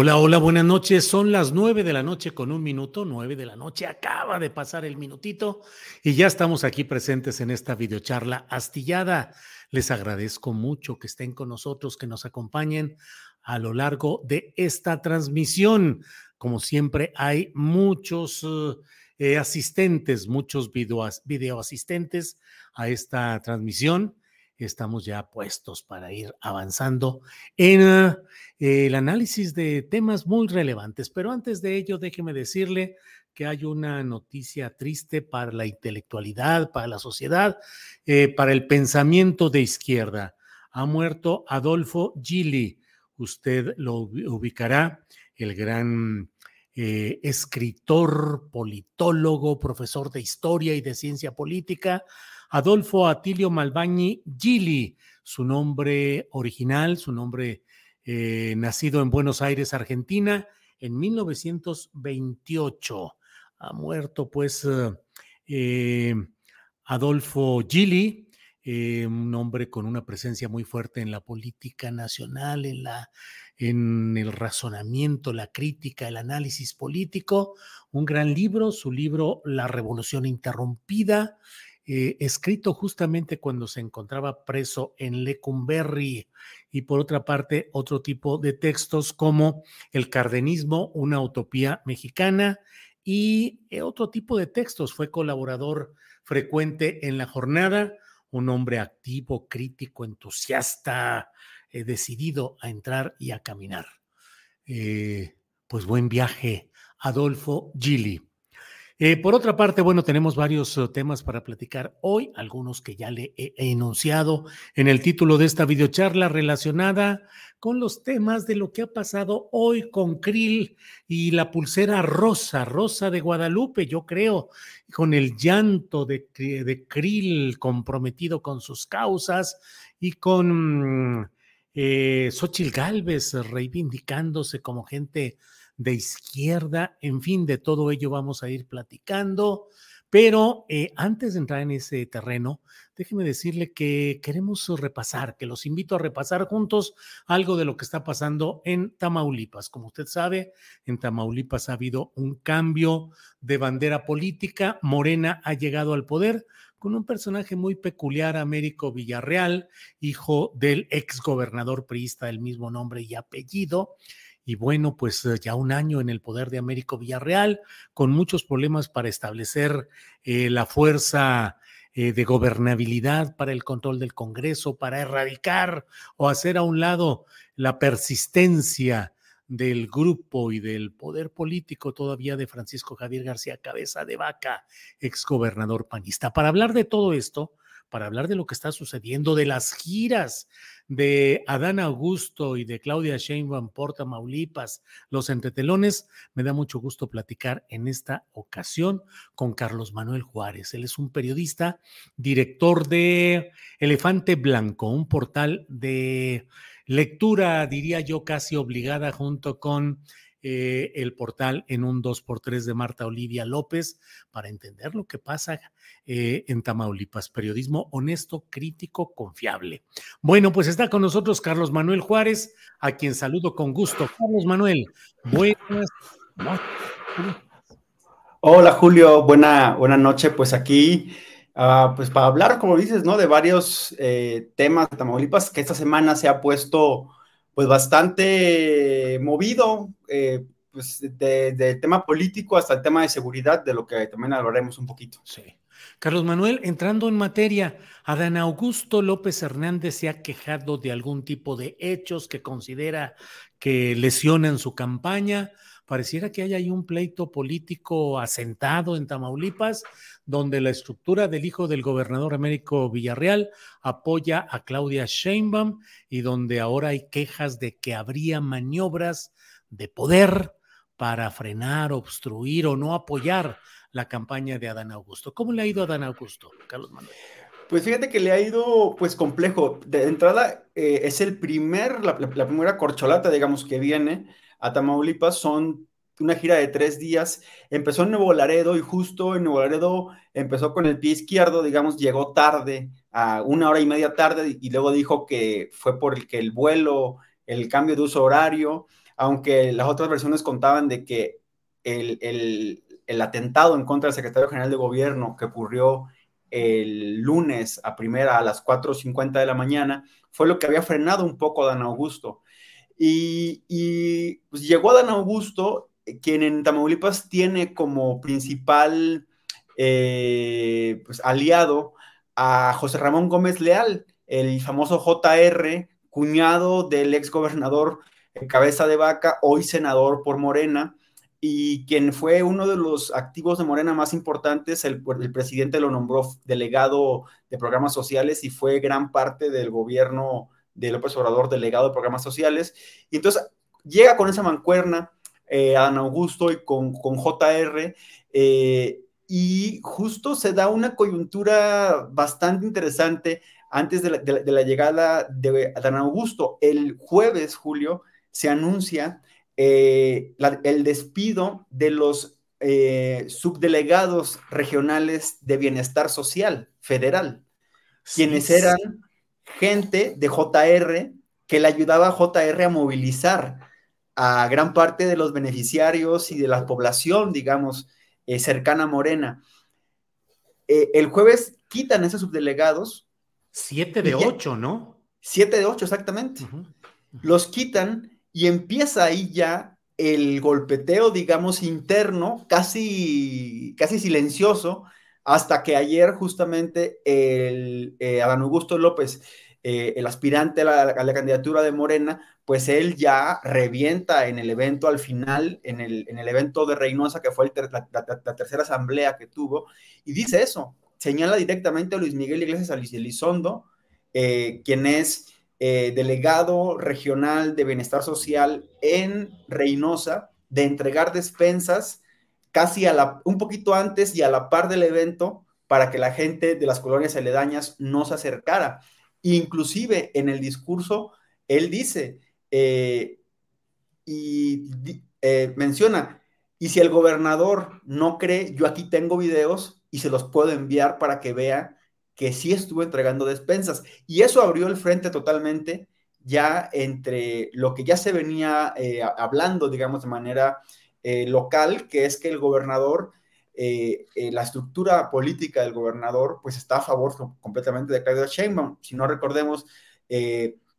Hola, hola, buenas noches. Son las nueve de la noche con un minuto, nueve de la noche. Acaba de pasar el minutito y ya estamos aquí presentes en esta videocharla astillada. Les agradezco mucho que estén con nosotros, que nos acompañen a lo largo de esta transmisión. Como siempre, hay muchos eh, asistentes, muchos video, video asistentes a esta transmisión estamos ya puestos para ir avanzando en eh, el análisis de temas muy relevantes. Pero antes de ello, déjeme decirle que hay una noticia triste para la intelectualidad, para la sociedad, eh, para el pensamiento de izquierda. Ha muerto Adolfo Gili. Usted lo ubicará, el gran eh, escritor, politólogo, profesor de historia y de ciencia política Adolfo Atilio Malbañi Gili, su nombre original, su nombre eh, nacido en Buenos Aires, Argentina, en 1928. Ha muerto pues eh, Adolfo Gili, eh, un hombre con una presencia muy fuerte en la política nacional, en, la, en el razonamiento, la crítica, el análisis político. Un gran libro, su libro La Revolución Interrumpida, eh, escrito justamente cuando se encontraba preso en Lecumberri y por otra parte otro tipo de textos como El cardenismo, una utopía mexicana y eh, otro tipo de textos. Fue colaborador frecuente en la jornada, un hombre activo, crítico, entusiasta, eh, decidido a entrar y a caminar. pues buen viaje, Adolfo Gili. Eh, por otra parte, bueno, tenemos varios uh, temas para platicar hoy, algunos que ya le he, enunciado en el título de esta videocharla relacionada con los temas de lo que ha pasado hoy con Krill y la pulsera rosa, rosa de Guadalupe, yo creo, con el llanto de, Krill comprometido con sus causas y con eh, Xochitl Galvez reivindicándose como gente de izquierda, en fin, de todo ello vamos a ir platicando. Pero eh, antes de entrar en ese terreno, déjeme decirle que queremos repasar, que los invito a repasar juntos algo de lo que está pasando en Tamaulipas. Como usted sabe, en Tamaulipas ha habido un cambio de bandera política. Morena ha llegado al poder con un personaje muy peculiar, Américo Villarreal, hijo del ex gobernador priista del mismo nombre y apellido y bueno, pues eh, ya un año en el poder de Américo Villarreal, con muchos problemas para establecer eh, la fuerza eh, de gobernabilidad para el control del Congreso, para erradicar o hacer a un lado la persistencia del grupo y del poder político todavía de Francisco Javier García Cabeza de Vaca, exgobernador panista. Para hablar de todo esto, para hablar de lo que está sucediendo, de las giras de Adán Augusto y de Claudia Sheinbaum por Tamaulipas, los entretelones, me da mucho gusto platicar en esta ocasión con Carlos Manuel Juárez. Él es un periodista, director de Elefante Blanco, un portal de lectura, diría yo, casi obligada junto con eh, el portal en un 2x3 de Marta Olivia López para entender lo que pasa eh, en Tamaulipas. Periodismo honesto, crítico, confiable. Bueno, pues está con nosotros Carlos Manuel Juárez, a quien saludo con gusto. Carlos Manuel, buenas noches. Hola Julio, buena, buena noche. Pues aquí, uh, pues para hablar, como dices, ¿no? De varios eh, temas de Tamaulipas que esta semana se ha puesto pues bastante movido, eh, pues de, tema político hasta el tema de seguridad, de lo que también hablaremos un poquito. Sí. Carlos Manuel, entrando en materia, Adán Augusto López Hernández se ha quejado de algún tipo de hechos que considera que lesionan su campaña. Pareciera que hay ahí un pleito político asentado en Tamaulipas, donde la estructura del hijo del gobernador Américo Villarreal apoya a Claudia Sheinbaum y donde ahora hay quejas de que habría maniobras de poder para frenar, obstruir o no apoyar la campaña de Adán Augusto. ¿Cómo le ha ido a Adán Augusto, Carlos Manuel? Pues fíjate que le ha ido pues complejo. De entrada eh, es el primer, la, la, primera corcholata, digamos, que viene a Tamaulipas. Son una gira de tres días. Empezó en Nuevo Laredo y justo en Nuevo Laredo empezó con el pie izquierdo, digamos, llegó tarde, a una hora y media tarde, y luego dijo que fue por el que el vuelo, el cambio de uso horario, aunque las otras versiones contaban de que el, el, atentado en contra del secretario general de gobierno que ocurrió el lunes a primera a las 4.50 de la mañana fue lo que había frenado un poco a Dan Augusto. Y, y pues llegó Dan Augusto quien en Tamaulipas tiene como principal eh, pues, aliado a José Ramón Gómez Leal, el famoso JR, cuñado del ex gobernador Cabeza de Vaca, hoy senador por Morena, y quien fue uno de los activos de Morena más importantes, el, el, presidente lo nombró delegado de programas sociales y fue gran parte del gobierno de López Obrador, delegado de programas sociales. Y entonces llega con esa mancuerna eh, Adán Augusto y con, con JR. Eh, y justo se da una coyuntura bastante interesante antes de la, llegada de Adán Augusto. El jueves, Julio, se anuncia eh, el despido de los eh, subdelegados regionales de bienestar social federal, quienes eran gente de JR que le ayudaba a JR a movilizar a gran parte de los beneficiarios y de la población, digamos, eh, cercana a Morena. Eh, el jueves quitan esos subdelegados. Siete de ocho, ¿no? Siete de ocho, exactamente. Los quitan y empieza ahí ya el golpeteo, digamos, interno, casi, casi silencioso, hasta que ayer justamente el eh, Adán Augusto López, el aspirante a la, candidatura de Morena, pues él ya revienta en el evento al final, en el, en el evento de Reynosa, que fue la, tercera asamblea que tuvo, y dice eso, señala directamente a Luis Miguel Iglesias Elizondo, eh, quien es eh, delegado regional de bienestar social en Reynosa, de entregar despensas casi a la, un poquito antes y a la par del evento para que la gente de las colonias aledañas no se acercara. Inclusive en el discurso, él dice, eh, y eh, menciona, y si el gobernador no cree, yo aquí tengo videos y se los puedo enviar para que vea que sí estuvo entregando despensas. Y eso abrió el frente totalmente ya entre lo que ya se venía eh, hablando, digamos, de manera local, que es que el gobernador, la estructura política del gobernador, pues está a favor completamente de Claudia Sheinbaum. Si no recordemos,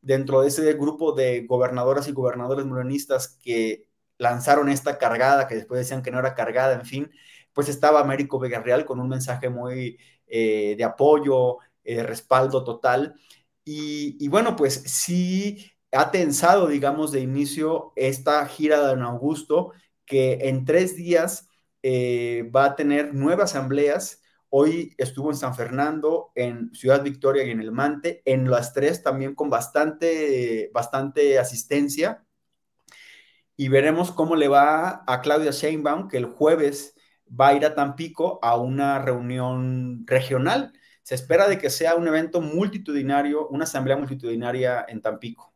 dentro de ese grupo de gobernadoras y gobernadores morenistas que lanzaron esta cargada, que después decían que no era cargada, en fin, pues estaba Américo Villarreal con un mensaje muy eh, de apoyo, eh, respaldo total. Y, bueno, pues sí ha tensado, digamos, de inicio esta gira de Don Augusto, que en tres días eh, va a tener nueve asambleas Hoy estuvo en San Fernando, en Ciudad Victoria y en El Mante, en las tres también con bastante, bastante asistencia. Y veremos cómo le va a Claudia Sheinbaum, que el jueves va a ir a Tampico a una reunión regional. Se espera de que sea un evento multitudinario, una asamblea multitudinaria en Tampico.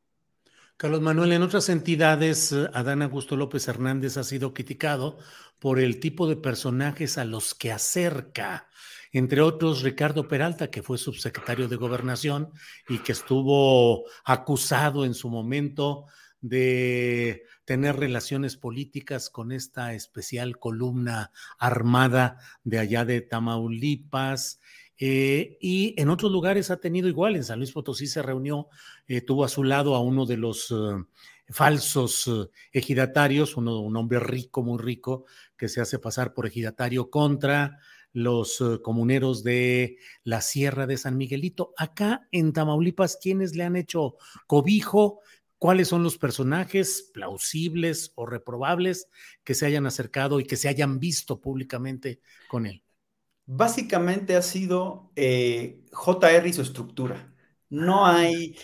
Carlos Manuel, en otras entidades, eh, Adán Augusto López Hernández ha sido criticado por el tipo de personajes a los que acerca, entre otros Ricardo Peralta, que fue subsecretario de Gobernación y que estuvo acusado en su momento de tener relaciones políticas con esta especial columna armada de allá de Tamaulipas. Eh, y en otros lugares ha tenido igual, en San Luis Potosí se reunió, eh, tuvo a su lado a uno de los eh, falsos ejidatarios, uno, un hombre rico, muy rico, que se hace pasar por ejidatario contra los comuneros de la Sierra de San Miguelito. Acá en Tamaulipas, ¿quiénes le han hecho cobijo? cuáles son los personajes plausibles o reprobables que se hayan acercado y que se hayan visto públicamente con él. Básicamente ha sido eh, JR y su estructura. No hay,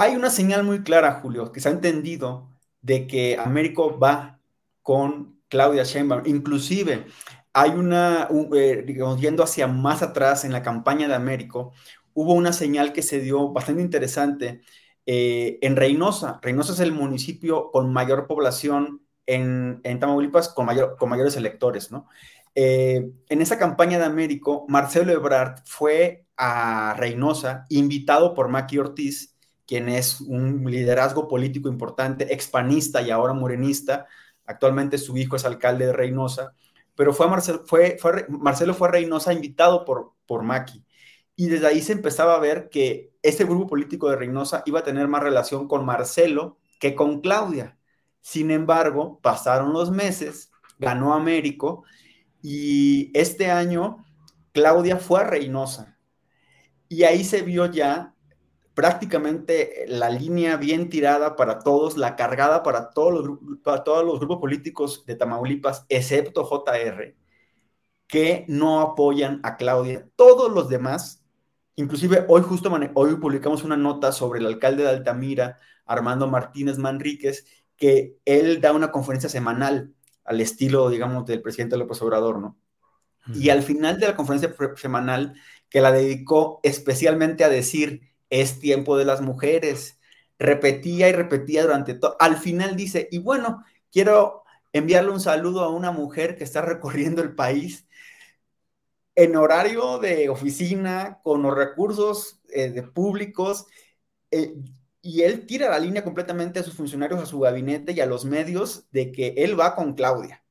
hay una señal muy clara, Julio, que se ha entendido de que Américo va con Claudia Sheinbaum. Inclusive hay una, eh, digamos, yendo hacia más atrás en la campaña de Américo, hubo una señal que se dio bastante interesante eh, en Reynosa. Reynosa es el municipio con mayor población en, Tamaulipas, con mayores electores, ¿no? Eh, en esa campaña de Américo, Marcelo Ebrard fue a Reynosa, invitado por Maki Ortiz, quien es un liderazgo político importante, expanista y ahora morenista. Actualmente su hijo es alcalde de Reynosa, pero fue, Marcelo, fue, Marcelo fue a Reynosa invitado por, por Maki y desde ahí se empezaba a ver que ese grupo político de Reynosa iba a tener más relación con Marcelo que con Claudia. Sin embargo, pasaron los meses, ganó Américo y este año Claudia fue a Reynosa. Y ahí se vio ya prácticamente la línea bien tirada para todos, la cargada para todos los, para todos los grupos políticos de Tamaulipas, excepto JR, que no apoyan a Claudia. Todos los demás Inclusive hoy justo hoy publicamos una nota sobre el alcalde de Altamira, Armando Martínez Manríquez, que él da una conferencia semanal al estilo, digamos, del presidente López Obrador, ¿no? Y al final de la conferencia semanal, que la dedicó especialmente a decir, es tiempo de las mujeres, repetía y repetía durante todo, al final dice, y bueno, quiero enviarle un saludo a una mujer que está recorriendo el país en horario de oficina, con los recursos eh, de públicos, eh, y él tira la línea completamente a sus funcionarios, a su gabinete y a los medios de que él va con Claudia.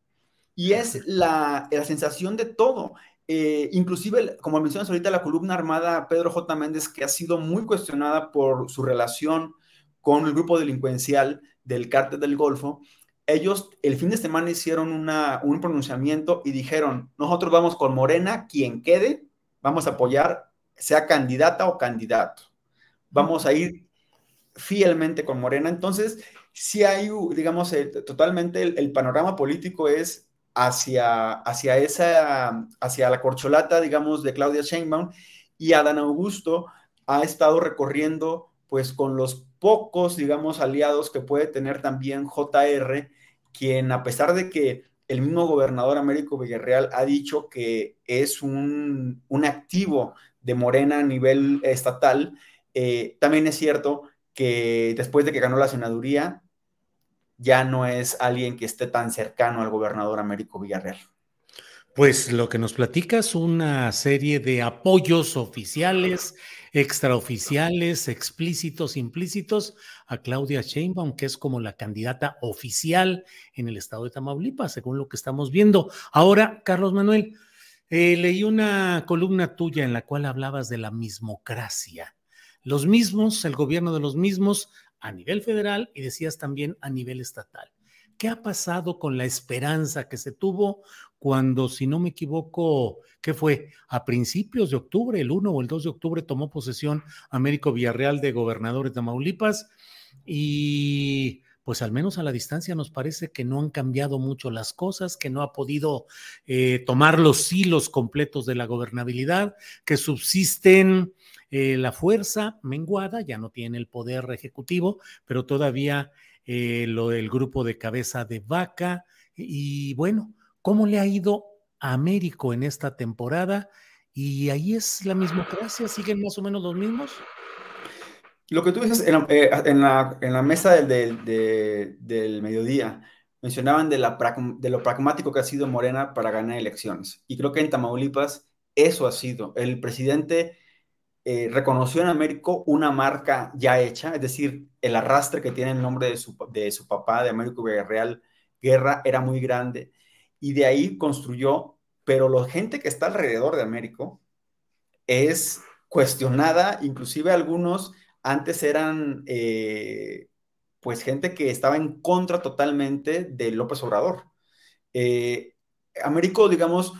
Y es la, sensación de todo. Eh, inclusive, como mencionas ahorita, la columna armada Pedro J. Méndez, que ha sido muy cuestionada por su relación con el grupo delincuencial del cártel del Golfo, ellos el fin de semana hicieron un pronunciamiento y dijeron, nosotros vamos con Morena, quien quede, vamos a apoyar, sea candidata o candidato. Vamos a ir fielmente con Morena. Entonces, si hay, digamos, totalmente el, panorama político es hacia, hacia esa, hacia la corcholata, digamos, de Claudia Sheinbaum y Adán Augusto ha estado recorriendo, pues, con los pocos, digamos, aliados que puede tener también JR, quien a pesar de que el mismo gobernador Américo Villarreal ha dicho que es un, activo de Morena a nivel estatal, eh, también es cierto que después de que ganó la senaduría, ya no es alguien que esté tan cercano al gobernador Américo Villarreal. Pues lo que nos platica es una serie de apoyos oficiales, extraoficiales, explícitos, implícitos a Claudia Sheinbaum, que es como la candidata oficial en el estado de Tamaulipas, según lo que estamos viendo. Ahora, Carlos Manuel, eh, leí una columna tuya en la cual hablabas de la mismocracia. Los mismos, el gobierno de los mismos a nivel federal y decías también a nivel estatal. ¿Qué ha pasado con la esperanza que se tuvo cuando, si no me equivoco, ¿qué fue? A principios de octubre, el 1 o el 2 de octubre, tomó posesión Américo Villarreal de gobernador de Tamaulipas y pues al menos a la distancia nos parece que no han cambiado mucho las cosas, que no ha podido eh, tomar los hilos completos de la gobernabilidad, que subsisten eh, la fuerza menguada, ya no tiene el poder ejecutivo, pero todavía eh, lo del grupo de cabeza de vaca. Y bueno, ¿cómo le ha ido a Américo en esta temporada? Y ahí es la mismocracia, siguen más o menos los mismos. Lo que tú dices en, la, eh, mesa del, del, mediodía, mencionaban de, la, de lo pragmático que ha sido Morena para ganar elecciones. Y creo que en Tamaulipas eso ha sido. El presidente eh, reconoció en Américo una marca ya hecha, es decir, el arrastre que tiene el nombre de su, de su papá, de Américo Villarreal Guerra, era muy grande. Y de ahí construyó, pero la gente que está alrededor de Américo es cuestionada, inclusive algunos antes eran eh, pues gente que estaba en contra totalmente de López Obrador. Eh, Américo, digamos,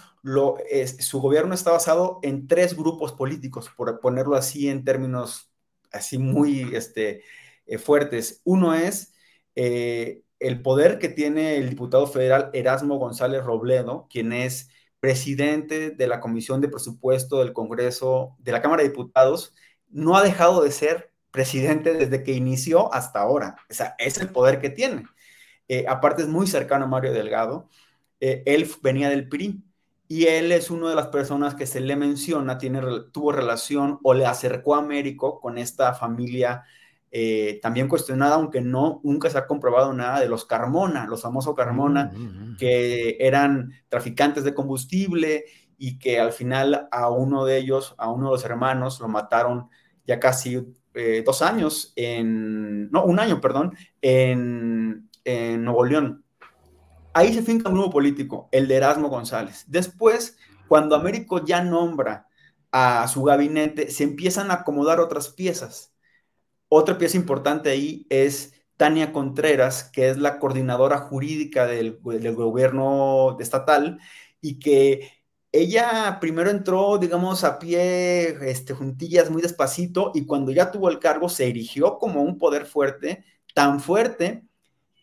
su gobierno está basado en tres grupos políticos, por ponerlo así en términos así muy este, eh, fuertes. Uno es eh, el poder que tiene el diputado federal Erasmo González Robledo, quien es presidente de la Comisión de Presupuesto del Congreso de la Cámara de Diputados, no ha dejado de ser presidente desde que inició hasta ahora. O sea, es el poder que tiene. Eh, aparte es muy cercano a Mario Delgado. él venía del PRI, y él es una de las personas que se le menciona, tiene, tuvo relación o le acercó a Américo con esta familia eh, también cuestionada, aunque no, nunca se ha comprobado nada de los Carmona, los famosos Carmona, mm, mm, mm. que eran traficantes de combustible y que al final a uno de ellos, a uno de los hermanos, lo mataron ya casi eh, dos años, en, no, un año, perdón, en, en Nuevo León. Ahí se finca un nuevo político, el de Erasmo González. Después, cuando Américo ya nombra a su gabinete, se empiezan a acomodar otras piezas. Otra pieza importante ahí es Tania Contreras, que es la coordinadora jurídica del, gobierno estatal y que ella primero entró, digamos, a pie, este, juntillas muy despacito y cuando ya tuvo el cargo se erigió como un poder fuerte, tan fuerte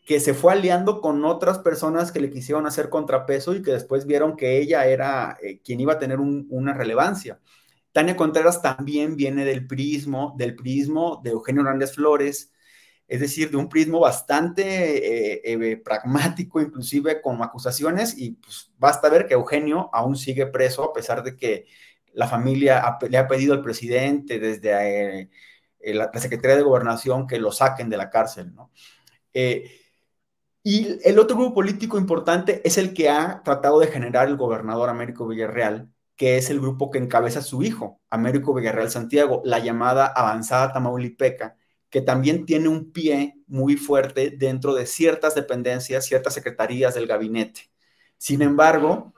que se fue aliando con otras personas que le quisieron hacer contrapeso y que después vieron que ella era eh, quien iba a tener una relevancia. Tania Contreras también viene del prismo, del prismo de Eugenio Hernández Flores, es decir, de un prismo bastante eh, eh, pragmático, inclusive con acusaciones, y pues basta ver que Eugenio aún sigue preso a pesar de que la familia le ha pedido al presidente desde la, Secretaría de Gobernación que lo saquen de la cárcel, ¿no? Y el otro grupo político importante es el que ha tratado de generar el gobernador Américo Villarreal, que es el grupo que encabeza su hijo, Américo Villarreal Santiago, la llamada Avanzada Tamaulipeca, que también tiene un pie muy fuerte dentro de ciertas dependencias, ciertas secretarías del gabinete. Sin embargo,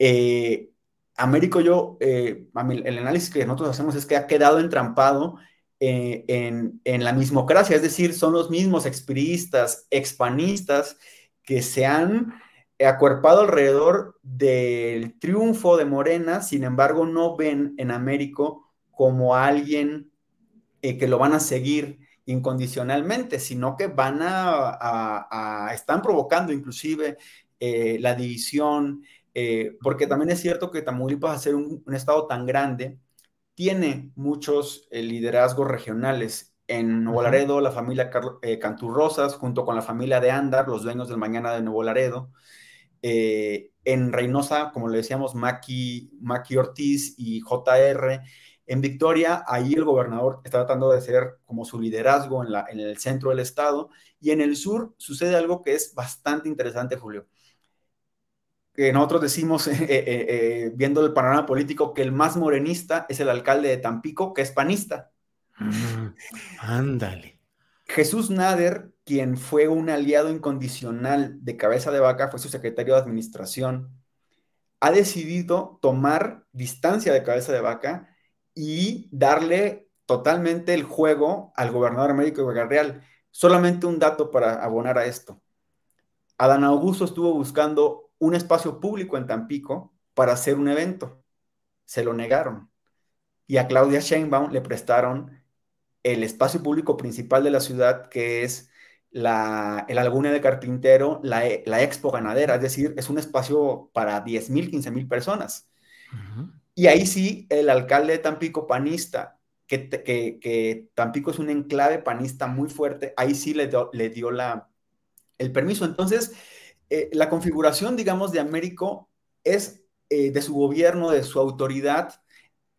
eh, Américo, yo, eh, el análisis que nosotros hacemos es que ha quedado entrampado eh, en, la mismocracia, es decir, son los mismos expiristas, expanistas que se han acuerpado alrededor del triunfo de Morena, sin embargo, no ven en Américo como alguien eh, que lo van a seguir incondicionalmente, sino que van a, están provocando inclusive eh, la división, porque también es cierto que Tamaulipas, a ser un estado tan grande, tiene muchos eh, liderazgos regionales. En Nuevo Laredo, la familia eh, Canturrosas, junto con la familia de Andar, los dueños del Mañana de Nuevo Laredo. Eh, en Reynosa, como le decíamos, Maki, Maki Ortiz y JR. En Victoria, ahí el gobernador está tratando de hacer como su liderazgo en, la, en el centro del estado. Y en el sur sucede algo que es bastante interesante, Julio que nosotros decimos, eh, eh, eh, viendo el panorama político, que el más morenista es el alcalde de Tampico, que es panista. Mm, ándale. Jesús Nader, quien fue un aliado incondicional de Cabeza de Vaca, fue su secretario de administración, ha decidido tomar distancia de Cabeza de Vaca y darle totalmente el juego al gobernador Américo Real. Solamente un dato para abonar a esto. Adán Augusto estuvo buscando un espacio público en Tampico para hacer un evento. Se lo negaron. Y a Claudia Sheinbaum le prestaron el espacio público principal de la ciudad, que es la, el Laguna de Carpintero, la, la, Expo Ganadera, es decir, es un espacio para 10 mil, 15 mil personas. Y ahí sí, el alcalde de Tampico, panista, que, que, que, Tampico es un enclave panista muy fuerte, ahí sí le, le dio la, el permiso. Entonces, eh, la configuración, digamos, de Américo es eh, de su gobierno, de su autoridad,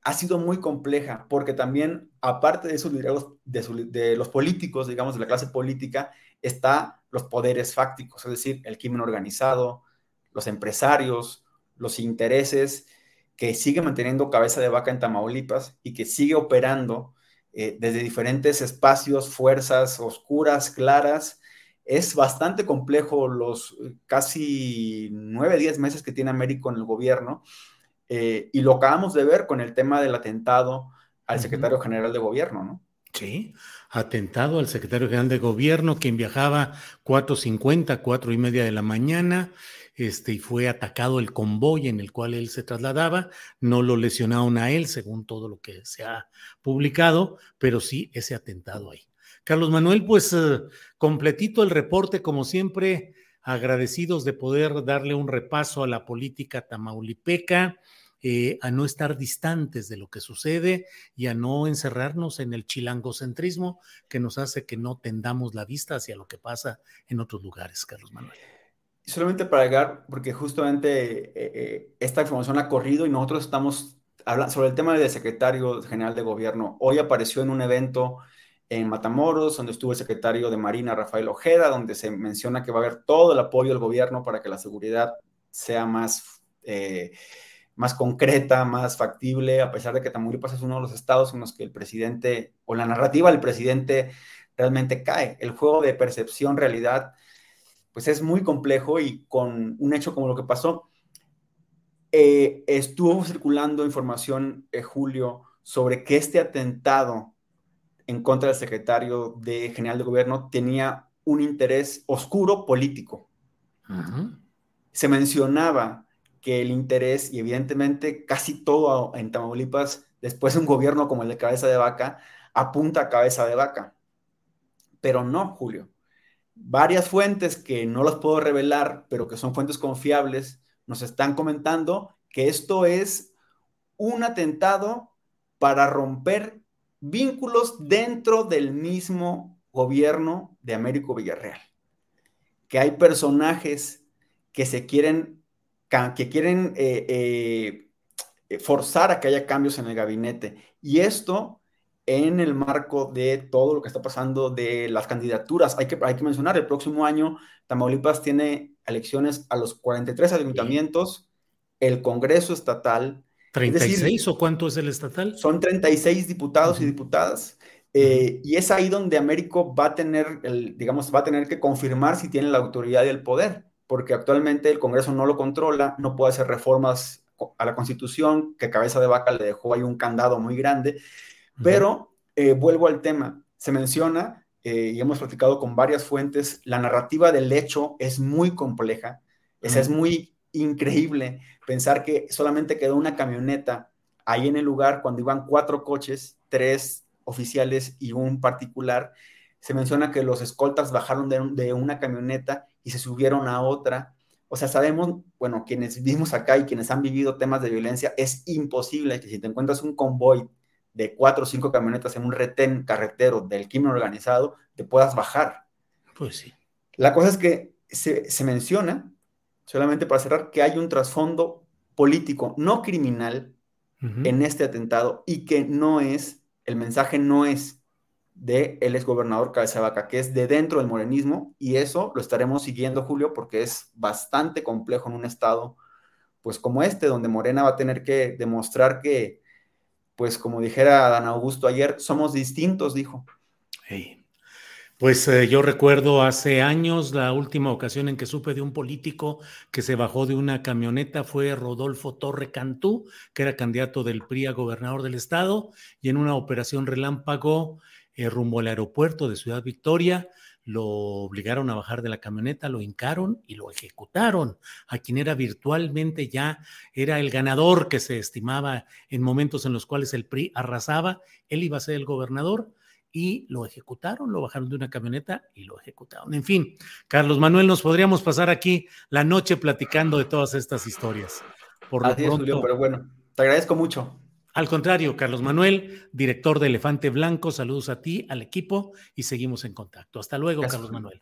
ha sido muy compleja, porque también, aparte de, esos de, de los políticos, digamos, de la clase política, está los poderes fácticos, es decir, el crimen organizado, los empresarios, los intereses, que sigue manteniendo cabeza de vaca en Tamaulipas y que sigue operando eh, desde diferentes espacios, fuerzas oscuras, claras. Es bastante complejo los casi nueve, diez meses que tiene Américo en el gobierno eh, y lo acabamos de ver con el tema del atentado al secretario general de gobierno, ¿no? Sí, atentado al secretario general de gobierno, quien viajaba 4.50, cuatro y media de la mañana, este, y fue atacado el convoy en el cual él se trasladaba. No lo lesionaron a él, según todo lo que se ha publicado, pero sí ese atentado ahí. Carlos Manuel, pues eh, completito el reporte, como siempre, agradecidos de poder darle un repaso a la política tamaulipeca. Eh, a no estar distantes de lo que sucede y a no encerrarnos en el chilangocentrismo que nos hace que no tendamos la vista hacia lo que pasa en otros lugares, Carlos Manuel. Solamente para agregar, porque justamente eh, esta información ha corrido y nosotros estamos hablando sobre el tema del secretario general de gobierno. Hoy apareció en un evento en Matamoros, donde estuvo el secretario de Marina, Rafael Ojeda, donde se menciona que va a haber todo el apoyo del gobierno para que la seguridad sea más, eh, más concreta, más factible, a pesar de que Tamaulipas es uno de los estados en los que el presidente o la narrativa del presidente realmente cae. El juego de percepción, realidad, pues es muy complejo y con un hecho como lo que pasó, eh, estuvo circulando información, en Julio, sobre que este atentado en contra del secretario de general de gobierno tenía un interés oscuro político. Se mencionaba que el interés, y evidentemente casi todo en Tamaulipas, después de un gobierno como el de Cabeza de Vaca, apunta a Cabeza de Vaca. Pero no, Julio varias fuentes que no las puedo revelar, pero que son fuentes confiables, nos están comentando que esto es un atentado para romper vínculos dentro del mismo gobierno de Américo Villarreal. Que hay personajes que se quieren, que quieren eh, eh, forzar a que haya cambios en el gabinete. Y esto en el marco de todo lo que está pasando de las candidaturas. Hay que, hay que mencionar, el próximo año Tamaulipas tiene elecciones a los 43 ayuntamientos, el Congreso Estatal. ¿36 o cuánto es el estatal? Son 36 diputados y diputadas. Eh, y es ahí donde Américo va a tener, el, digamos, va a tener que confirmar si tiene la autoridad y el poder, porque actualmente el Congreso no lo controla, no puede hacer reformas a la Constitución, que Cabeza de Vaca le dejó ahí un candado muy grande. Pero eh, vuelvo al tema, se menciona, eh, y hemos platicado con varias fuentes, la narrativa del hecho es muy compleja, es muy increíble pensar que solamente quedó una camioneta ahí en el lugar cuando iban cuatro coches, tres oficiales y un particular. Se menciona que los escoltas bajaron de, de una camioneta y se subieron a otra. O sea, sabemos, bueno, quienes vivimos acá y quienes han vivido temas de violencia, es imposible que si te encuentras un convoy de cuatro o cinco camionetas en un retén carretero del crimen organizado, te puedas bajar. Pues sí. La cosa es que se, menciona, solamente para cerrar, que hay un trasfondo político, no criminal, en este atentado y que no es, el mensaje no es de el exgobernador Cabeza Vaca, que es de dentro del morenismo y eso lo estaremos siguiendo, Julio, porque es bastante complejo en un estado pues como este, donde Morena va a tener que demostrar que pues como dijera Dan Augusto ayer, somos distintos, dijo. Pues eh, yo recuerdo hace años la última ocasión en que supe de un político que se bajó de una camioneta fue Rodolfo Torre Cantú, que era candidato del PRI a gobernador del estado, y en una operación relámpago eh, rumbo al aeropuerto de Ciudad Victoria, lo obligaron a bajar de la camioneta, lo hincaron y lo ejecutaron. A quien era virtualmente ya era el ganador que se estimaba en momentos en los cuales el PRI arrasaba, él iba a ser el gobernador y lo ejecutaron, lo bajaron de una camioneta y lo ejecutaron. En fin, Carlos Manuel, nos podríamos pasar aquí la noche platicando de todas estas historias. Por lo pronto, pero bueno, te agradezco mucho. Al contrario, Carlos Manuel, director de Elefante Blanco, saludos a ti, al equipo y seguimos en contacto. Hasta luego, Carlos Manuel.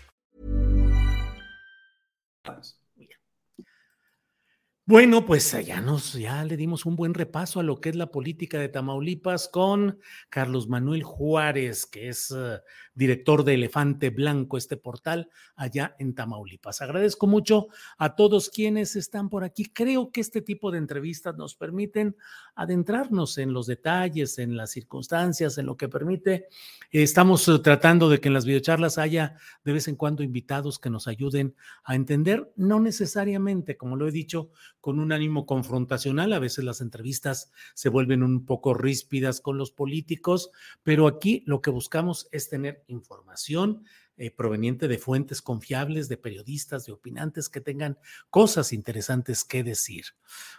Bueno, pues ya nos, ya le dimos un buen repaso a lo que es la política de Tamaulipas con Carlos Manuel Juárez, que es uh, director de Elefante Blanco, este portal allá en Tamaulipas. Agradezco mucho a todos quienes están por aquí. Creo que este tipo de entrevistas nos permiten adentrarnos en los detalles, en las circunstancias, en lo que permite. Estamos uh, tratando de que en las videocharlas haya de vez en cuando invitados que nos ayuden a entender, no necesariamente, como lo he dicho, con un ánimo confrontacional. A veces las entrevistas se vuelven un poco ríspidas con los políticos, pero aquí lo que buscamos es tener información eh, proveniente de fuentes confiables, de periodistas, de opinantes que tengan cosas interesantes que decir.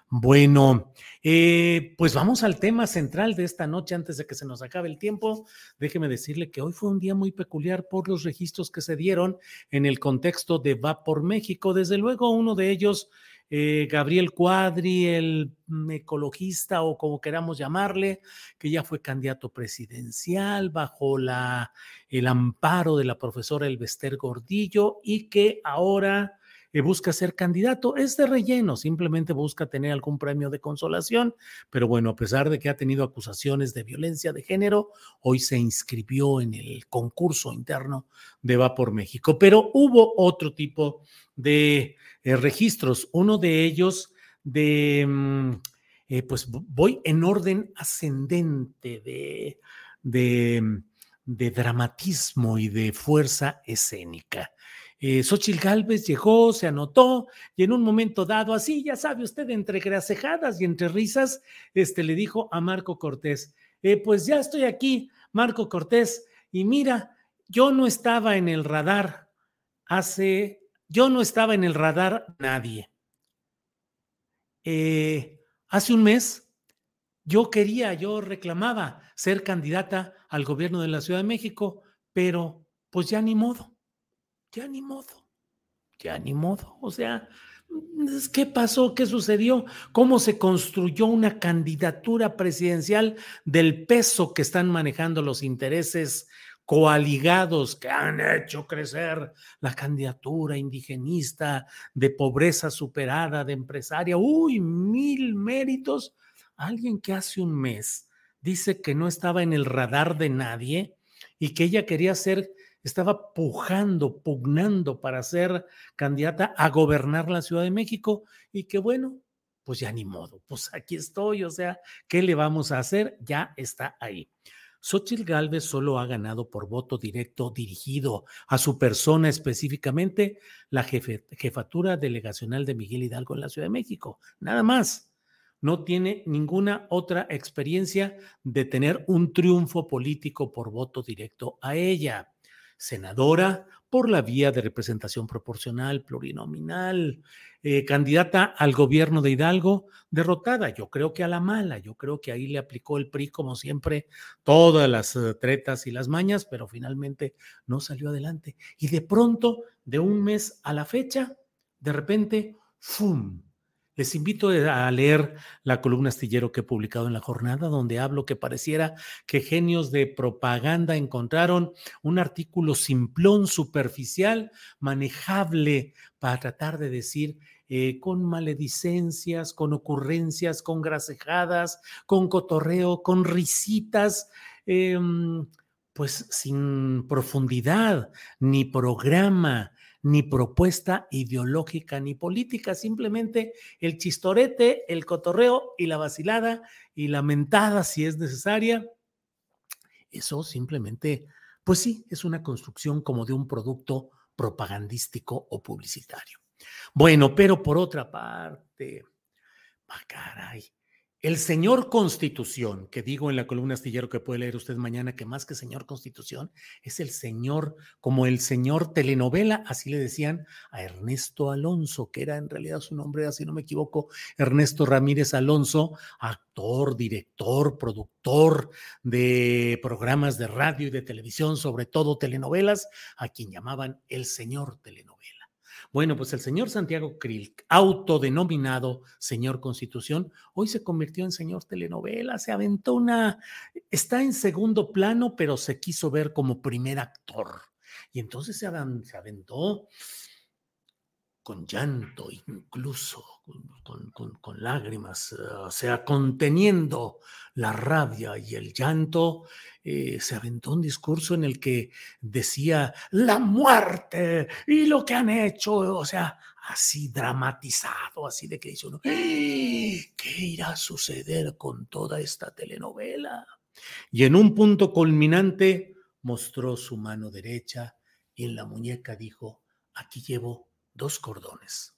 Bueno, eh, pues vamos al tema central de esta noche antes de que se nos acabe el tiempo. Déjeme decirle que hoy fue un día muy peculiar por los registros que se dieron en el contexto de Va por México. Desde luego, uno de ellos eh, Gabriel Cuadri, el mm, ecologista o como queramos llamarle, que ya fue candidato presidencial bajo la, el amparo de la profesora Elvester Gordillo y que ahora busca ser candidato. Es de relleno, simplemente busca tener algún premio de consolación, pero bueno, a pesar de que ha tenido acusaciones de violencia de género, hoy se inscribió en el concurso interno de Va por México. Pero hubo otro tipo de eh, registros. Uno de ellos de, mm, eh, pues voy en orden ascendente de, de, mm, de, dramatismo y de fuerza escénica. Eh, Xochitl Galvez llegó, se anotó y en un momento dado, así ya sabe usted, entre grasejadas y entre risas, este, le dijo a Marco Cortés, eh, pues ya estoy aquí, Marco Cortés, y mira, yo no estaba en el radar hace yo no estaba en el radar nadie. Eh, hace un mes yo quería, yo reclamaba ser candidata al gobierno de la Ciudad de México, pero pues ya ni modo, ya ni modo, ya ni modo. O sea, ¿qué pasó? ¿Qué sucedió? ¿Cómo se construyó una candidatura presidencial del peso que están manejando los intereses coaligados que han hecho crecer la candidatura indigenista de pobreza superada, de empresaria. Uy, mil méritos. Alguien que hace un mes dice que no estaba en el radar de nadie y que ella quería ser, estaba pujando, pugnando para ser candidata a gobernar la Ciudad de México y que bueno, pues ya ni modo, pues aquí estoy, o sea, ¿qué le vamos a hacer? Ya está ahí. Xochitl Gálvez solo ha ganado por voto directo dirigido a su persona específicamente la jefatura delegacional de Miguel Hidalgo en la Ciudad de México. Nada más. No tiene ninguna otra experiencia de tener un triunfo político por voto directo a ella. Senadora por la vía de representación proporcional, plurinominal, eh, candidata al gobierno de Hidalgo, derrotada. Yo creo que a la mala, yo creo que ahí le aplicó el PRI, como siempre, todas las uh, tretas y las mañas, pero finalmente no salió adelante. Y de pronto, de un mes a la fecha, de repente, ¡fum! Les invito a leer la columna astillero que he publicado en la jornada, donde hablo que pareciera que genios de propaganda encontraron un artículo simplón, superficial, manejable para tratar de decir eh, con maledicencias, con ocurrencias, con grasejadas, con cotorreo, con risitas. Em, pues sin profundidad, ni programa, ni propuesta ideológica ni política, simplemente el chistorete, el cotorreo y la vacilada y la mentada si es necesaria. Eso simplemente, pues sí, es una construcción como de un producto propagandístico o publicitario. Bueno, pero por otra parte, ah, caray, el señor Constitución, que digo en la columna astillero que puede leer usted mañana, que más que señor Constitución, es el señor, como el señor telenovela, así le decían a Ernesto Alonso, que era en realidad su nombre, así no me equivoco, Ernesto Ramírez Alonso, actor, director, productor de programas de radio y de televisión, sobre todo telenovelas, a quien llamaban el señor telenovela. Bueno, pues el señor Santiago Krill, autodenominado señor Constitución, hoy se convirtió en señor telenovela, se aventó una, está en segundo plano, pero se quiso ver como primer actor. Y entonces se, aventó con llanto, incluso con, lágrimas, eh, o sea, conteniendo la rabia y el llanto, eh, se aventó un discurso en el que decía la muerte y lo que han hecho, o sea, así dramatizado, así de que dice uno, ¡Eh! ¿qué irá a suceder con toda esta telenovela? Y en un punto culminante mostró su mano derecha y en la muñeca dijo, aquí llevo dos cordones,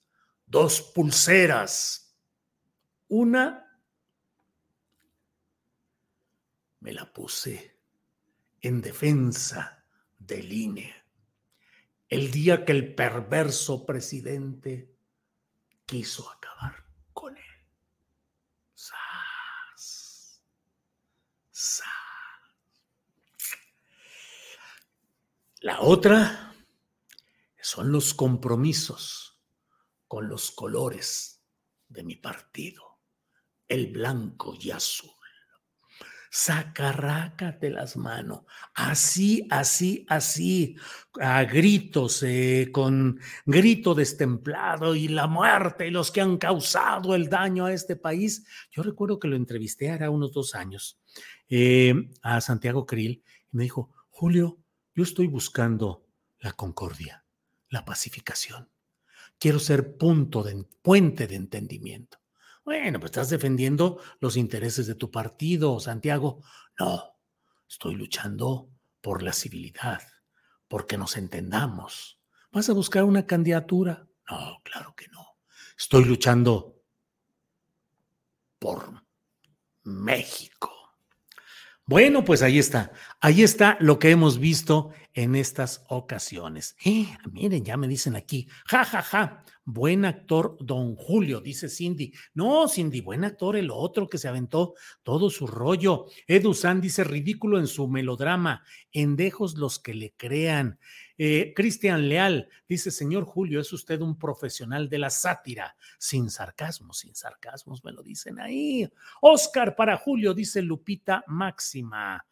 dos pulseras, una me la puse en defensa del INE. El día que el perverso presidente quiso acabar con él. La otra son los compromisos con los colores de mi partido, el blanco y azul. De las manos, así, así, así, a gritos, eh, con grito destemplado y la muerte y los que han causado el daño a este país. Yo recuerdo que lo entrevisté hace unos dos años eh, a Santiago Krill y me dijo, Julio, yo estoy buscando la concordia, la pacificación. Quiero ser punto de, puente de entendimiento. Bueno, pues estás defendiendo los intereses de tu partido, Santiago. No, estoy luchando por la civilidad, porque nos entendamos. ¿Vas a buscar una candidatura? No, claro que no. Estoy luchando por México. Bueno, pues ahí está. Ahí está lo que hemos visto en estas ocasiones. Eh, miren, ya me dicen aquí, ja, ja, ja, buen actor don Julio, dice Cindy. No, Cindy, buen actor el otro que se aventó todo su rollo. Edu San dice ridículo en su melodrama, endejos los que le crean. Eh, Cristian Leal dice, señor Julio, es usted un profesional de la sátira, sin sarcasmo, sin sarcasmos, me lo dicen ahí. Oscar para Julio, dice Lupita Máxima.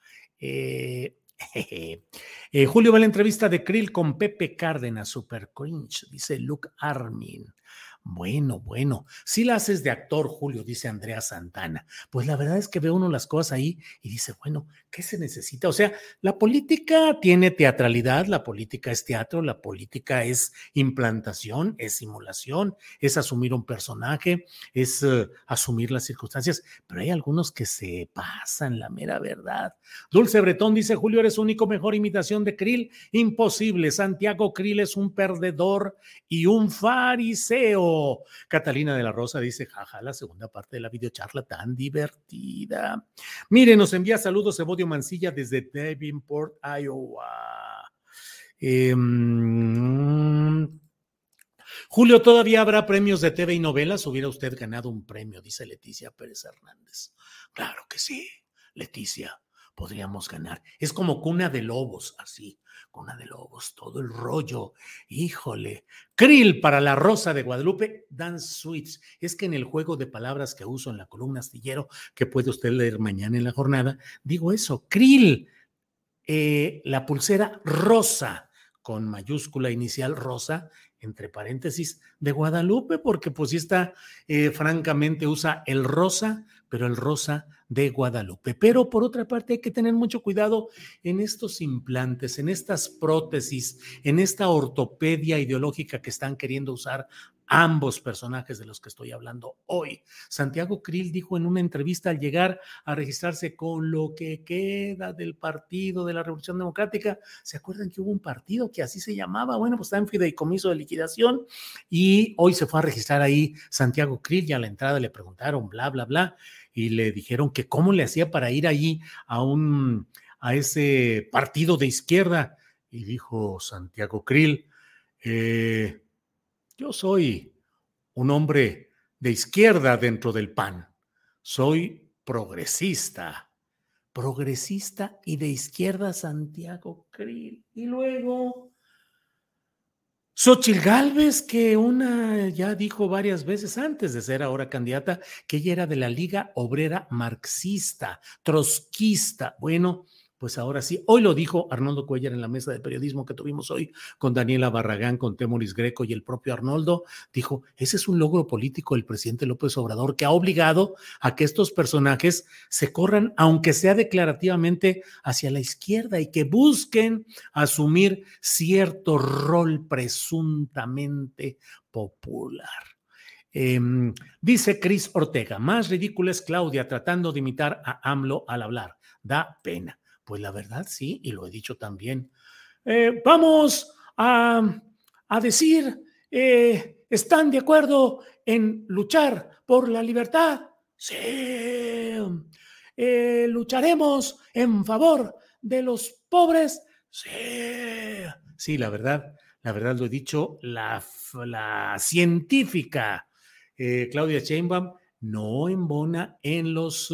Eh, eh, Julio va a la entrevista de Krill con Pepe Cárdenas, super cringe, dice Luke Armin. Bueno, bueno, si la haces de actor, Julio, dice Andrea Santana. Pues la verdad es que ve uno las cosas ahí y dice, bueno, ¿qué se necesita? O sea, la política tiene teatralidad, la política es teatro, la política es implantación, es simulación, es asumir un personaje, es eh, asumir las circunstancias, pero hay algunos que se pasan la mera verdad. Dulce Bretón dice, Julio, eres único mejor imitación de Krill. Imposible, Santiago Krill es un perdedor y un fariseo. Catalina de la Rosa dice, jaja, la segunda parte de la videocharla tan divertida. Mire, nos envía saludos Evodio Mancilla desde Davenport, Iowa. Em, Julio, ¿todavía habrá premios de TV y novelas? Hubiera usted ganado un premio, dice Leticia Pérez Hernández. Claro que sí, Leticia, podríamos ganar. Es como cuna de lobos, así. Cuna de Lobos, todo el rollo. Híjole. Krill para la Rosa de Guadalupe, Dance Suites. Es que en el juego de palabras que uso en la columna astillero, que puede usted leer mañana en la jornada, digo eso. Krill, eh, la pulsera rosa, con mayúscula inicial rosa, entre paréntesis, de Guadalupe, porque pues sí está, eh, francamente usa el rosa, pero el rosa de Guadalupe. Pero por otra parte hay que tener mucho cuidado en estos implantes, en estas prótesis, en esta ortopedia ideológica que están queriendo usar ambos personajes de los que estoy hablando hoy. Santiago Krill dijo en una entrevista al llegar a registrarse con lo que queda del partido de la Revolución Democrática, ¿se acuerdan que hubo un partido que así se llamaba? Bueno, pues está en fideicomiso de liquidación y hoy se fue a registrar ahí Santiago Krill y a la entrada le preguntaron bla, bla, bla y le dijeron que cómo le hacía para ir allí a un a ese partido de izquierda y dijo Santiago Krill, eh, yo soy un hombre de izquierda dentro del PAN. Soy progresista. Progresista y de izquierda Santiago Krill. Y luego Xochil Gálvez, que una ya dijo varias veces antes de ser ahora candidata, que ella era de la Liga Obrera Marxista, trotskista. Bueno, pues ahora sí, hoy lo dijo Arnoldo Cuellar en la mesa de periodismo que tuvimos hoy con Daniela Barragán, con Temoris Greco y el propio Arnoldo, dijo, ese es un logro político del presidente López Obrador que ha obligado a que estos personajes se corran, aunque sea declarativamente, hacia la izquierda y que busquen asumir cierto rol presuntamente popular. Em, dice Cris Ortega, más ridícula es Claudia tratando de imitar a AMLO al hablar. Da pena. Pues la verdad sí, y lo he dicho también. Eh, vamos a, decir, eh, ¿están de acuerdo en luchar por la libertad? Sí. Eh, ¿Lucharemos en favor de los pobres? Sí. Sí, la verdad, la verdad lo he dicho, la, la científica Claudia Sheinbaum no embona en los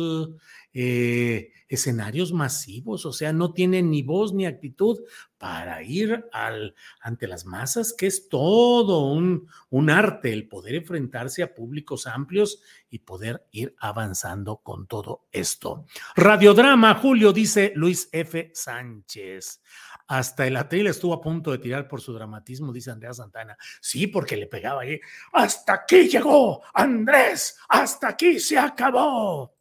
eh, escenarios masivos, o sea, no tiene ni voz ni actitud para ir al, ante las masas, que es todo un, un arte el poder enfrentarse a públicos amplios y poder ir avanzando con todo esto. Radiodrama, Julio, dice Luis F. Sánchez. Hasta el atril estuvo a punto de tirar por su dramatismo, dice Andrea Santana. Sí, porque le pegaba ahí. Hasta aquí llegó, Andrés, hasta aquí se acabó.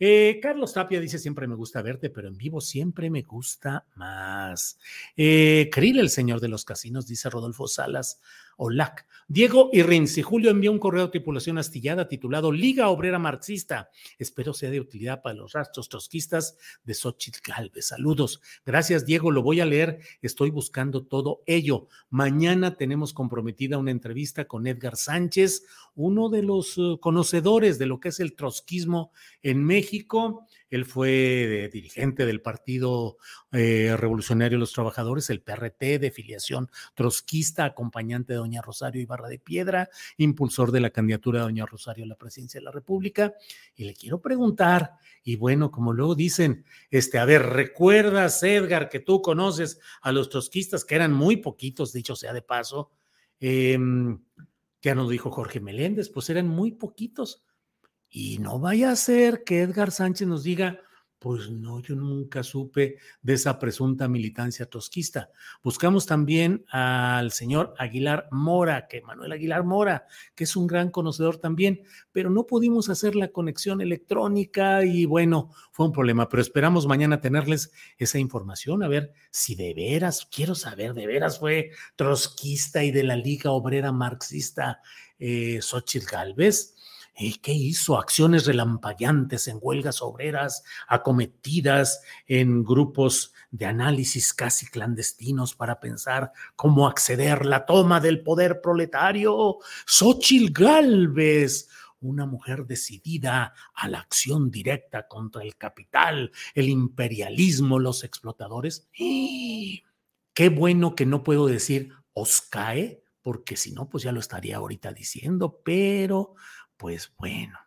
Eh, Carlos Tapia dice, siempre me gusta verte, pero en vivo siempre me gusta más. Eh, Krill, el señor de los casinos, dice Rodolfo Salas. OLAC. Diego y Julio envió un correo de tripulación astillada titulado Liga Obrera Marxista. Espero sea de utilidad para los rastros trotskistas de Xochitl Galvez. Saludos. Gracias, Diego. Lo voy a leer. Estoy buscando todo ello. Mañana tenemos comprometida una entrevista con Edgar Sánchez, uno de los eh, conocedores de lo que es el trotskismo en México él fue dirigente del Partido eh, Revolucionario de los Trabajadores, el PRT, de filiación trotskista, acompañante de doña Rosario Ibarra de Piedra, impulsor de la candidatura de doña Rosario a la presidencia de la República. Y le quiero preguntar, y bueno, como luego dicen, este, a ver, ¿recuerdas, Edgar, que tú conoces a los trotskistas, que eran muy poquitos, dicho sea de paso? Ya nos dijo Jorge Meléndez, pues eran muy poquitos. Y no vaya a ser que Edgar Sánchez nos diga, pues no, yo nunca supe de esa presunta militancia tosquista. Buscamos también al señor Aguilar Mora, que Manuel Aguilar Mora, que es un gran conocedor también, pero no pudimos hacer la conexión electrónica y bueno, fue un problema, pero esperamos mañana tenerles esa información, a ver si de veras, quiero saber, de veras fue trotskista y de la Liga Obrera Marxista eh, Xochitl Galvez ¿Y qué hizo? Acciones relampagueantes en huelgas obreras, acometidas en grupos de análisis casi clandestinos para pensar cómo acceder la toma del poder proletario. Xochil Galvez, una mujer decidida a la acción directa contra el capital, el imperialismo, los explotadores. ¡Y! Qué bueno que no puedo decir os cae, porque si no, pues ya lo estaría ahorita diciendo, pero pues bueno.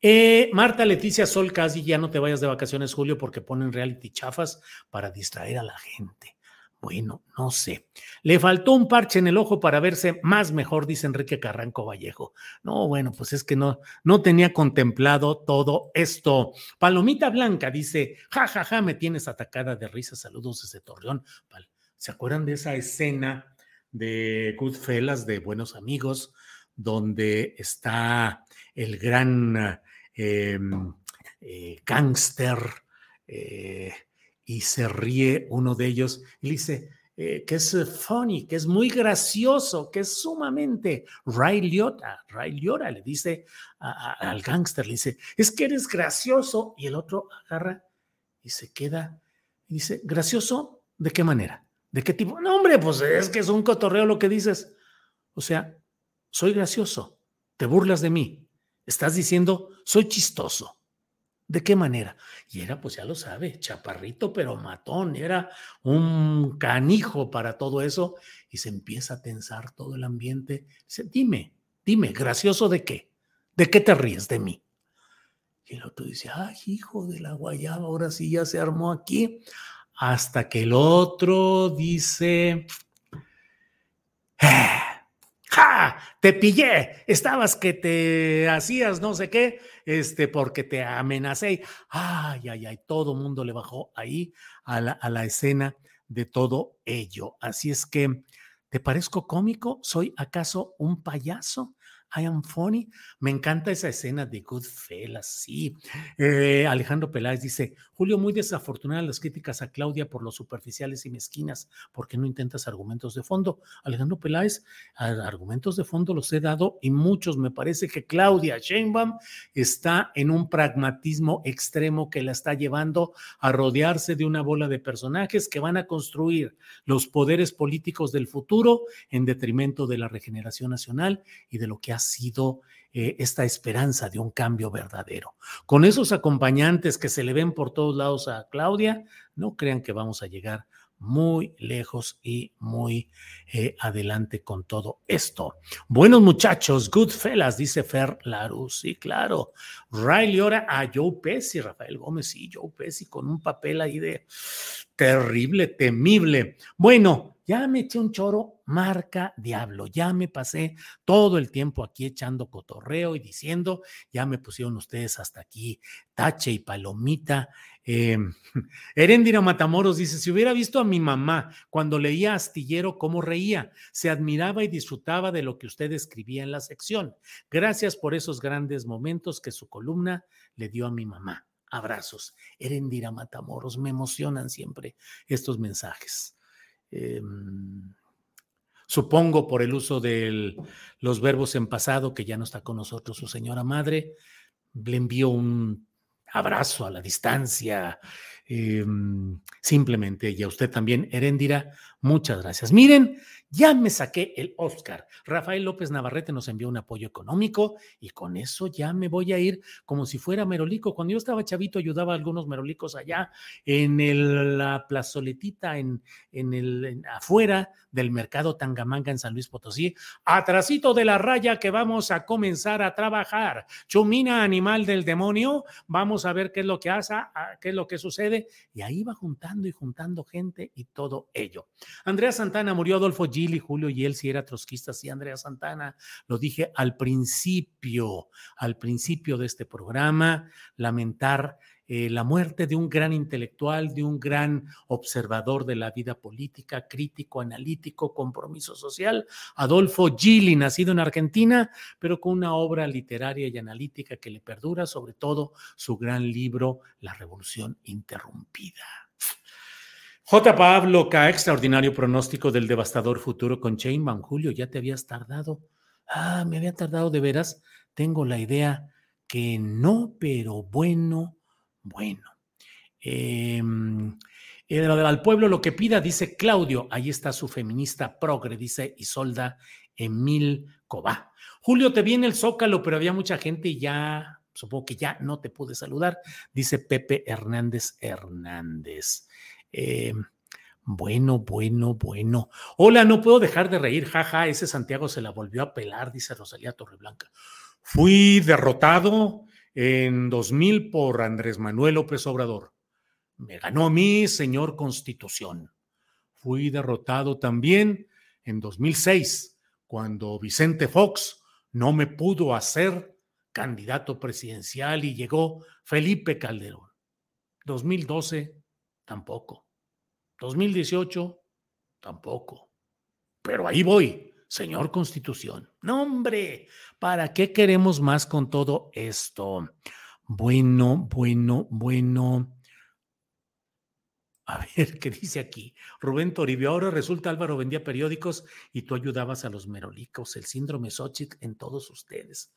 Eh, Marta Leticia Sol, casi ya no te vayas de vacaciones, Julio, porque ponen reality chafas para distraer a la gente. Bueno, no sé. Le faltó un parche en el ojo para verse más mejor, dice Enrique Carranco Vallejo. No, bueno, pues es que no, no tenía contemplado todo esto. Palomita Blanca dice, ja, ja, ja, me tienes atacada de risa. Saludos desde Torreón. ¿Se acuerdan de esa escena de Goodfellas, de Buenos Amigos, donde está el gran, em, eh, gángster, eh, y se ríe uno de ellos y le dice que es funny, que es muy gracioso, que es sumamente Ray Liotta. Ray Liotta le dice al gángster, le dice, es que eres gracioso. Y el otro agarra y se queda y dice, ¿gracioso? ¿De qué manera? ¿De qué tipo? No, hombre, pues es que es un cotorreo lo que dices. O sea, soy gracioso, te burlas de mí, estás diciendo, soy chistoso. ¿De qué manera? Y era, pues ya lo sabe, chaparrito pero matón, era un canijo para todo eso y se empieza a tensar todo el ambiente. Dice, dime, dime, gracioso de qué? ¿De qué te ríes de mí? Y el otro dice, ay, hijo de la guayaba, ahora sí ya se armó aquí. Hasta que el otro dice, ¡Ja! Te pillé. Estabas que te hacías no sé qué, este, porque te amenacé. Ay, ay, ay, todo mundo le bajó ahí a la, a la escena de todo ello. Así es que, ¿te parezco cómico? ¿Soy acaso un payaso? I am funny. Me encanta esa escena de Goodfellas, sí. Eh, Alejandro Peláez dice, Julio, muy desafortunadas las críticas a Claudia por los superficiales y mezquinas, porque no intentas argumentos de fondo? Alejandro Peláez, argumentos de fondo los he dado y muchos. Me parece que Claudia Sheinbaum está en un pragmatismo extremo que la está llevando a rodearse de una bola de personajes que van a construir los poderes políticos del futuro en detrimento de la regeneración nacional y de lo que ha sido eh, esta esperanza de un cambio verdadero. Con esos acompañantes que se le ven por todos lados a Claudia, no crean que vamos a llegar muy lejos y muy eh, adelante con todo esto. Buenos muchachos, good fellas, dice Fer Larus. Sí, claro. Riley ahora a Joe Pesci, Rafael Gómez, y Joe Pesci con un papel ahí de terrible, temible. Bueno, ya me eché un choro marca diablo, ya me pasé todo el tiempo aquí echando cotorreo y diciendo, ya me pusieron ustedes hasta aquí, tache y palomita. Eh, Erendira Matamoros dice, si hubiera visto a mi mamá cuando leía Astillero, cómo reía, se admiraba y disfrutaba de lo que usted escribía en la sección. Gracias por esos grandes momentos que su columna le dio a mi mamá. Abrazos. Erendira Matamoros, me emocionan siempre estos mensajes. Em, supongo por el uso de los verbos en pasado, que ya no está con nosotros su señora madre, le envío un abrazo a la distancia, em, simplemente, y a usted también, Erendira, muchas gracias. Miren, ya me saqué el Oscar. Rafael López Navarrete nos envió un apoyo económico y con eso ya me voy a ir como si fuera merolico. Cuando yo estaba chavito ayudaba a algunos merolicos allá en la plazoletita, en, en el afuera del mercado Tangamanga en San Luis Potosí, atrasito de la raya que vamos a comenzar a trabajar. Chumina, animal del demonio, vamos a ver qué es lo que hace, qué es lo que sucede. Y ahí va juntando y juntando gente y todo ello. Andrea Santana murió Adolfo G y Julio y él si era trotskista, sí, Andrea Santana. Lo dije al principio, al principio de este programa, lamentar eh, la muerte de un gran intelectual, de un gran observador de la vida política, crítico, analítico, compromiso social, Adolfo Gili, nacido en Argentina, pero con una obra literaria y analítica que le perdura, sobre todo su gran libro, La Revolución Interrumpida. J. Pablo K. Extraordinario pronóstico del devastador futuro con Van Julio, ya te habías tardado. Ah, me había tardado de veras. Tengo la idea que no, pero bueno, bueno. Eh, al pueblo lo que pida, dice Claudio. Ahí está su feminista progre, dice Isolda Emil Cobá. Julio, te viene el zócalo, pero había mucha gente y ya, supongo que ya no te pude saludar, dice Pepe Hernández Hernández. Eh, bueno, bueno, bueno. Hola, no puedo dejar de reír, jaja, ese Santiago se la volvió a pelar, dice Rosalía Torreblanca. Fui derrotado en 2000 por Andrés Manuel López Obrador. Me ganó mí, señor Constitución. Fui derrotado también en 2006, cuando Vicente Fox no me pudo hacer candidato presidencial y llegó Felipe Calderón. 2012, tampoco. 2018, tampoco. Pero ahí voy, señor Constitución. No, hombre, ¿para qué queremos más con todo esto? Bueno, bueno, bueno. A ver, ¿qué dice aquí? Rubén Toribio, ahora resulta Álvaro vendía periódicos y tú ayudabas a los merolicos, el síndrome Xochitl en todos ustedes.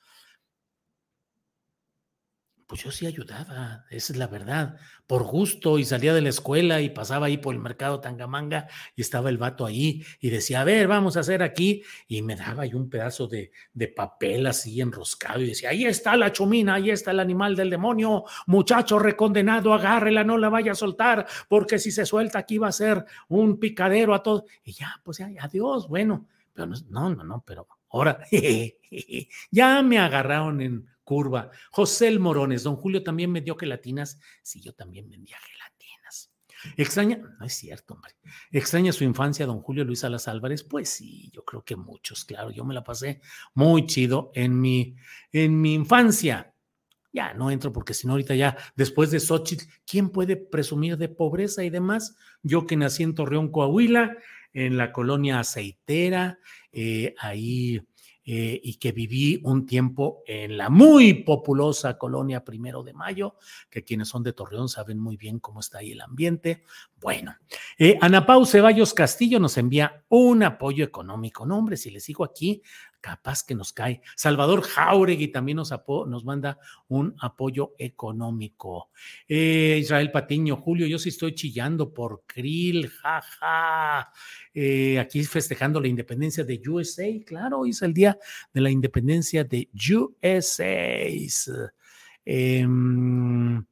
Pues yo sí ayudaba, esa es la verdad, por gusto, y salía de la escuela y pasaba ahí por el mercado Tangamanga y estaba el vato ahí y decía, a ver, vamos a hacer aquí, y me daba ahí un pedazo de, de papel así enroscado y decía, ahí está la chumina, ahí está el animal del demonio, muchacho recondenado, agárrela, no la vaya a soltar, porque si se suelta aquí va a ser un picadero a todo. Y ya, pues ya, adiós, bueno, pero no, no, no, pero ahora, ya me agarraron en curva. José el Morones, don Julio también me dio gelatinas. Sí, yo también vendía gelatinas. Extraña, no es cierto, hombre. Extraña su infancia, don Julio Luis Alas Álvarez. Pues sí, yo creo que muchos, claro. Yo me la pasé muy chido en mi, en mi infancia. Ya no entro porque si no, ahorita ya, después de Xochitl, ¿quién puede presumir de pobreza y demás? Yo que nací en Torreón, Coahuila, en la colonia aceitera, eh, ahí eh, y que viví un tiempo en la muy populosa colonia Primero de Mayo, que quienes son de Torreón saben muy bien cómo está ahí el ambiente. Bueno, eh, Ana Pau Ceballos Castillo nos envía un apoyo económico. No, hombre, si les sigo aquí, capaz que nos cae. Salvador Jauregui también nos, nos manda un apoyo económico. Eh, Israel Patiño, Julio, yo sí estoy chillando por Krill, jaja. Eh, aquí festejando la independencia de USA, claro, hoy es el día de la independencia de USA. Em,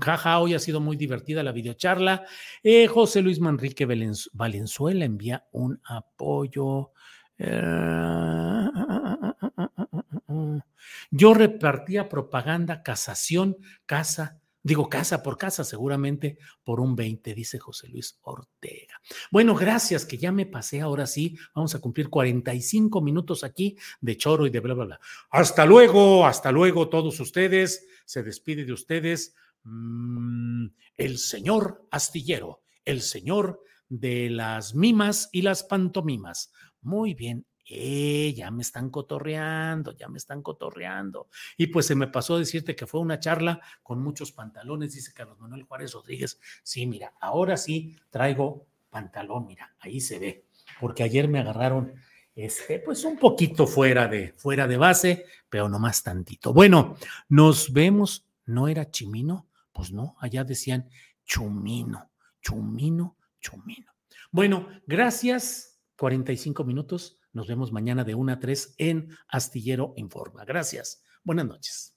jaja, hoy ha sido muy divertida la videocharla. Eh, José Luis Manrique Valenzuela envía un apoyo. Yo repartía propaganda, casación, casa, digo casa por casa, seguramente por un 20, dice José Luis Ortega. Bueno, gracias, que ya me pasé ahora sí. Vamos a cumplir 45 minutos aquí de choro y de bla, bla, bla. Hasta luego, hasta luego todos ustedes. Se despide de ustedes mm, el señor astillero, el señor de las mimas y las pantomimas. Muy bien, eh, ya me están cotorreando, ya me están cotorreando. Y pues se me pasó a decirte que fue una charla con muchos pantalones, dice Carlos Manuel Juárez Rodríguez. Sí, mira, ahora sí traigo pantalón, mira, ahí se ve, porque ayer me agarraron, este, pues un poquito fuera de, fuera de base, pero no más tantito. Bueno, nos vemos, ¿no era Chimino? Pues no, allá decían Chumino, Chumino, Chumino. Bueno, gracias 45 minutos. Nos vemos mañana de 1 a 3 en Astillero Informa. Gracias. Buenas noches.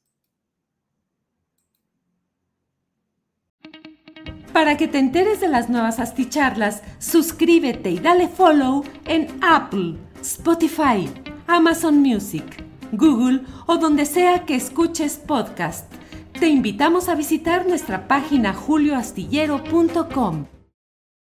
Para que te enteres de las nuevas asticharlas, suscríbete y dale follow en Apple, Spotify, Amazon Music, Google o donde sea que escuches podcast. Te invitamos a visitar nuestra página julioastillero.com.